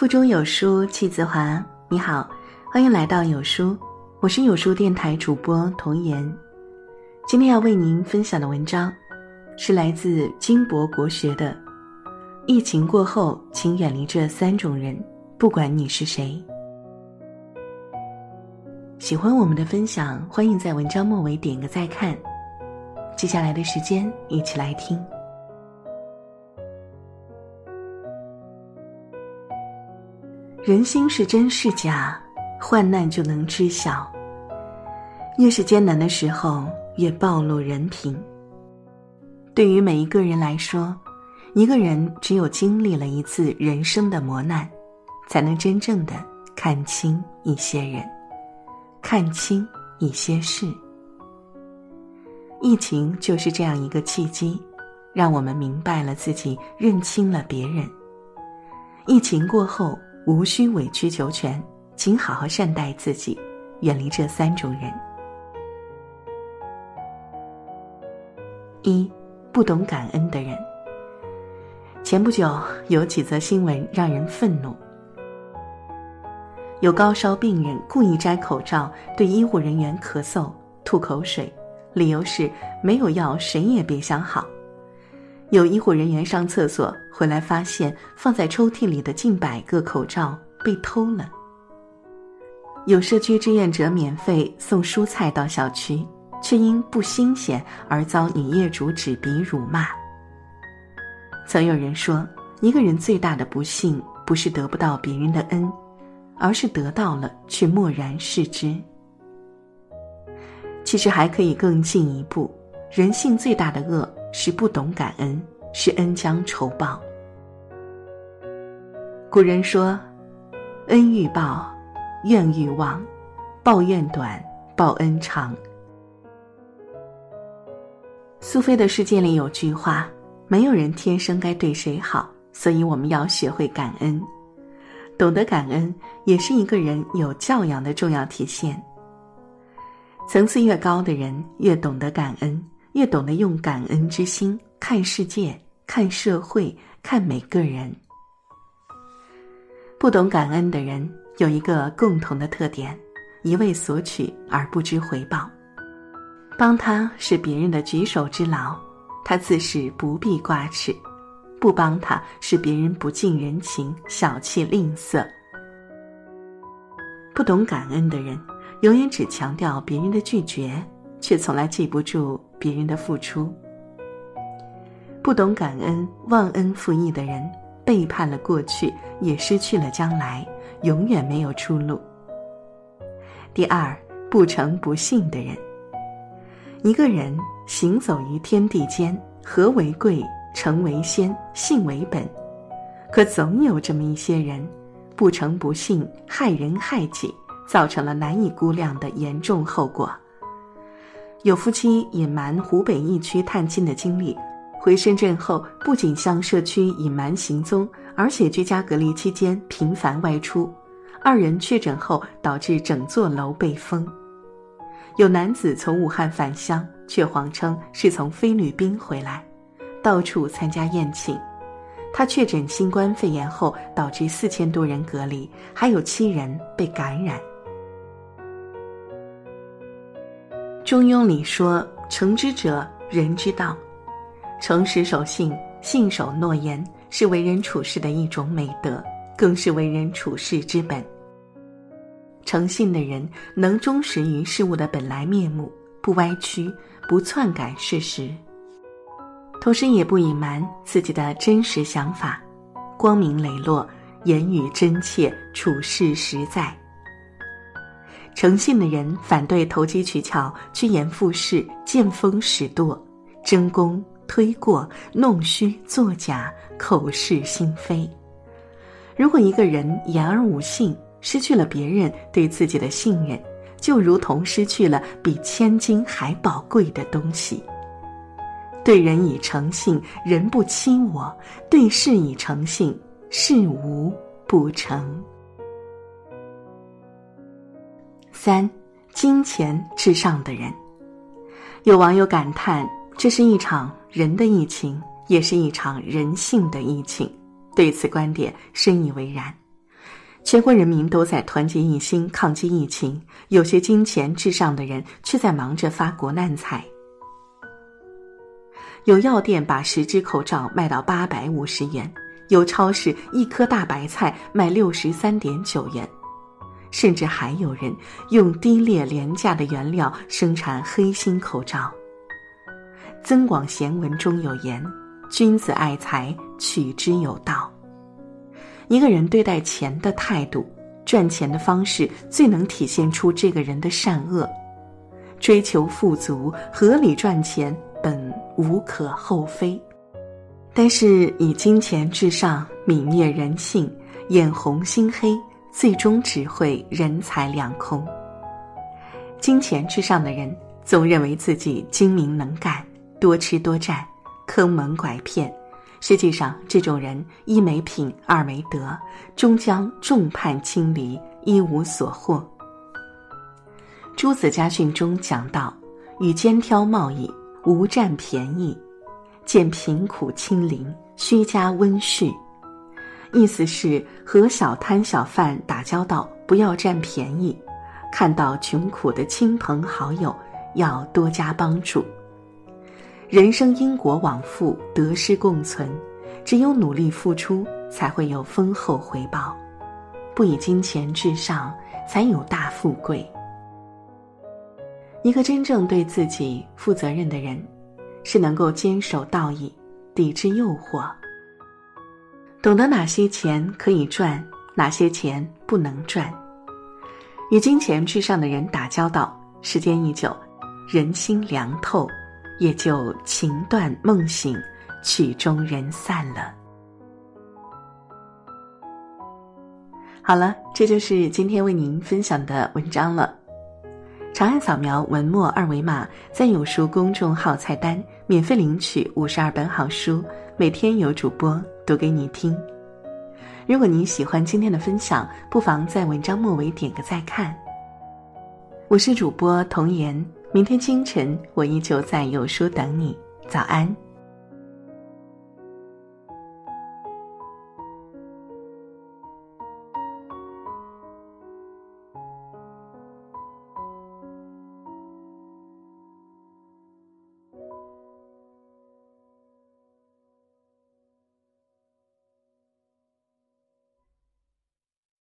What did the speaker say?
腹中有书气自华。你好，欢迎来到有书，我是有书电台主播童言。今天要为您分享的文章，是来自金博国学的。疫情过后，请远离这三种人，不管你是谁。喜欢我们的分享，欢迎在文章末尾点个再看。接下来的时间，一起来听。人心是真是假，患难就能知晓。越是艰难的时候，越暴露人品。对于每一个人来说，一个人只有经历了一次人生的磨难，才能真正的看清一些人，看清一些事。疫情就是这样一个契机，让我们明白了自己，认清了别人。疫情过后。无需委曲求全，请好好善待自己，远离这三种人。一，不懂感恩的人。前不久有几则新闻让人愤怒：有高烧病人故意摘口罩对医护人员咳嗽、吐口水，理由是没有药，谁也别想好。有医护人员上厕所回来，发现放在抽屉里的近百个口罩被偷了。有社区志愿者免费送蔬菜到小区，却因不新鲜而遭女业主指鼻辱骂。曾有人说，一个人最大的不幸不是得不到别人的恩，而是得到了却漠然视之。其实还可以更进一步，人性最大的恶。是不懂感恩，是恩将仇报。古人说：“恩欲报，怨欲忘，报怨短，报恩长。”苏菲的世界里有句话：“没有人天生该对谁好，所以我们要学会感恩。懂得感恩，也是一个人有教养的重要体现。层次越高的人，越懂得感恩。”越懂得用感恩之心看世界、看社会、看每个人。不懂感恩的人有一个共同的特点：一味索取而不知回报。帮他是别人的举手之劳，他自是不必挂齿；不帮他是别人不近人情、小气吝啬。不懂感恩的人，永远只强调别人的拒绝，却从来记不住。别人的付出，不懂感恩、忘恩负义的人，背叛了过去，也失去了将来，永远没有出路。第二，不诚不信的人。一个人行走于天地间，和为贵，诚为先，信为本。可总有这么一些人，不诚不信，害人害己，造成了难以估量的严重后果。有夫妻隐瞒湖北疫区探亲的经历，回深圳后不仅向社区隐瞒行踪，而且居家隔离期间频繁外出。二人确诊后导致整座楼被封。有男子从武汉返乡，却谎称是从菲律宾回来，到处参加宴请。他确诊新冠肺炎后导致四千多人隔离，还有七人被感染。中庸里说：“诚之者，人之道。诚实守信，信守诺言，是为人处事的一种美德，更是为人处事之本。诚信的人能忠实于事物的本来面目，不歪曲，不篡改事实，同时也不隐瞒自己的真实想法，光明磊落，言语真切，处事实在。”诚信的人反对投机取巧、趋炎附势、见风使舵、争功推过、弄虚作假、口是心非。如果一个人言而无信，失去了别人对自己的信任，就如同失去了比千金还宝贵的东西。对人以诚信，人不欺我；对事以诚信，事无不成。三，金钱至上的人。有网友感叹：“这是一场人的疫情，也是一场人性的疫情。”对此观点深以为然。全国人民都在团结一心抗击疫情，有些金钱至上的人却在忙着发国难财。有药店把十只口罩卖到八百五十元，有超市一颗大白菜卖六十三点九元，甚至还有人用低劣廉价的原料生产黑心口罩。《增广贤文》中有言：“君子爱财，取之有道。”一个人对待钱的态度，赚钱的方式，最能体现出这个人的善恶。追求富足、合理赚钱。本无可厚非，但是以金钱至上、泯灭人性、眼红心黑，最终只会人财两空。金钱至上的人总认为自己精明能干，多吃多占，坑蒙拐骗。实际上，这种人一没品，二没德，终将众叛亲离，一无所获。《朱子家训》中讲到：“与肩挑贸易。”无占便宜，见贫苦亲邻，须加温煦。意思是和小摊小贩打交道，不要占便宜；看到穷苦的亲朋好友，要多加帮助。人生因果往复，得失共存，只有努力付出，才会有丰厚回报。不以金钱至上，才有大富贵。一个真正对自己负责任的人，是能够坚守道义，抵制诱惑，懂得哪些钱可以赚，哪些钱不能赚。与金钱至上的人打交道，时间一久，人心凉透，也就情断梦醒，曲终人散了。好了，这就是今天为您分享的文章了。长按扫描文末二维码，在有书公众号菜单免费领取五十二本好书，每天有主播读给你听。如果你喜欢今天的分享，不妨在文章末尾点个再看。我是主播童言，明天清晨我依旧在有书等你，早安。